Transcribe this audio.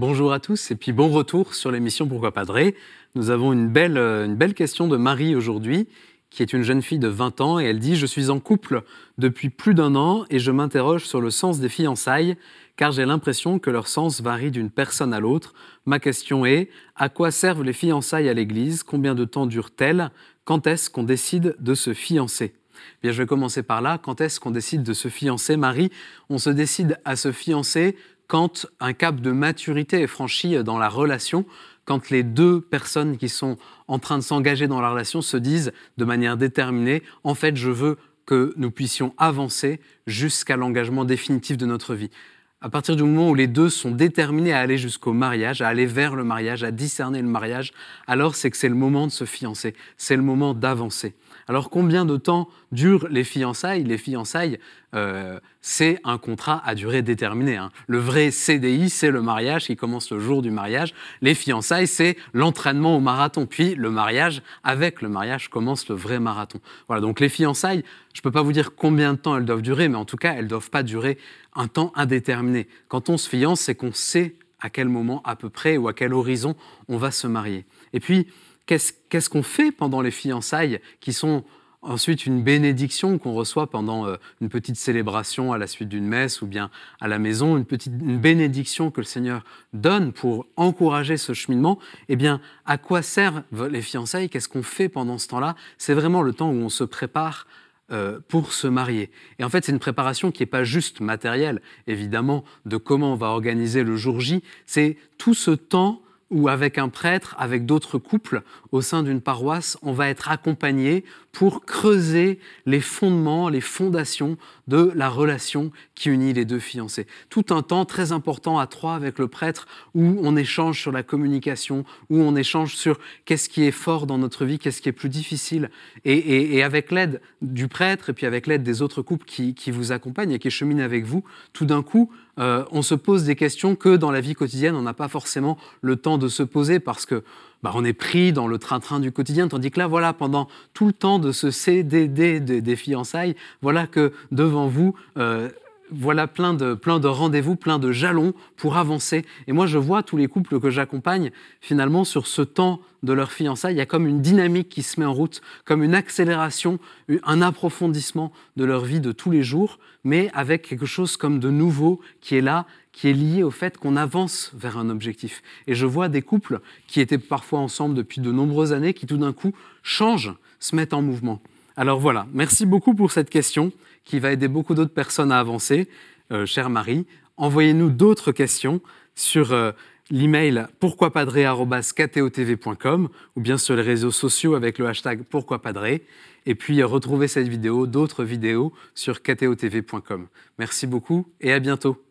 Bonjour à tous et puis bon retour sur l'émission Pourquoi Padré. Nous avons une belle, euh, une belle question de Marie aujourd'hui, qui est une jeune fille de 20 ans et elle dit Je suis en couple depuis plus d'un an et je m'interroge sur le sens des fiançailles car j'ai l'impression que leur sens varie d'une personne à l'autre. Ma question est à quoi servent les fiançailles à l'Église? Combien de temps durent-elles? Quand est-ce qu'on décide de se fiancer? Bien, je vais commencer par là. Quand est-ce qu'on décide de se fiancer, Marie? On se décide à se fiancer quand un cap de maturité est franchi dans la relation, quand les deux personnes qui sont en train de s'engager dans la relation se disent de manière déterminée, en fait, je veux que nous puissions avancer jusqu'à l'engagement définitif de notre vie. À partir du moment où les deux sont déterminés à aller jusqu'au mariage, à aller vers le mariage, à discerner le mariage, alors c'est que c'est le moment de se fiancer, c'est le moment d'avancer. Alors combien de temps durent les fiançailles? Les fiançailles, euh, c'est un contrat à durée déterminée. Hein. Le vrai CDI, c'est le mariage qui commence le jour du mariage. Les fiançailles, c'est l'entraînement au marathon. Puis le mariage, avec le mariage, commence le vrai marathon. Voilà, donc les fiançailles, je ne peux pas vous dire combien de temps elles doivent durer, mais en tout cas, elles ne doivent pas durer un temps indéterminé. Quand on se fiance, c'est qu'on sait à quel moment à peu près ou à quel horizon on va se marier. Et puis, qu'est-ce qu'on fait pendant les fiançailles qui sont ensuite une bénédiction qu'on reçoit pendant euh, une petite célébration à la suite d'une messe ou bien à la maison, une petite bénédiction que le Seigneur donne pour encourager ce cheminement, eh bien, à quoi servent les fiançailles? Qu'est-ce qu'on fait pendant ce temps-là? C'est vraiment le temps où on se prépare euh, pour se marier. Et en fait, c'est une préparation qui n'est pas juste matérielle, évidemment, de comment on va organiser le jour J, c'est tout ce temps ou avec un prêtre, avec d'autres couples au sein d'une paroisse, on va être accompagné pour creuser les fondements, les fondations de la relation qui unit les deux fiancés. Tout un temps très important à trois avec le prêtre où on échange sur la communication, où on échange sur qu'est-ce qui est fort dans notre vie, qu'est-ce qui est plus difficile. Et, avec l'aide du prêtre et puis avec l'aide des autres couples qui, vous accompagnent et qui cheminent avec vous, tout d'un coup, euh, on se pose des questions que dans la vie quotidienne, on n'a pas forcément le temps de se poser parce que bah, on est pris dans le train-train du quotidien, tandis que là, voilà, pendant tout le temps de ce CDD des fiançailles, voilà que devant vous, euh, voilà plein de, plein de rendez-vous, plein de jalons pour avancer. Et moi, je vois tous les couples que j'accompagne, finalement, sur ce temps de leur fiançailles, il y a comme une dynamique qui se met en route, comme une accélération, un approfondissement de leur vie de tous les jours, mais avec quelque chose comme de nouveau qui est là qui est lié au fait qu'on avance vers un objectif. Et je vois des couples qui étaient parfois ensemble depuis de nombreuses années, qui tout d'un coup changent, se mettent en mouvement. Alors voilà, merci beaucoup pour cette question qui va aider beaucoup d'autres personnes à avancer. Euh, chère Marie, envoyez-nous d'autres questions sur euh, l'email pourquoipadré.com ou bien sur les réseaux sociaux avec le hashtag pourquoipadré. Et puis retrouvez cette vidéo, d'autres vidéos sur ktotv.com. Merci beaucoup et à bientôt.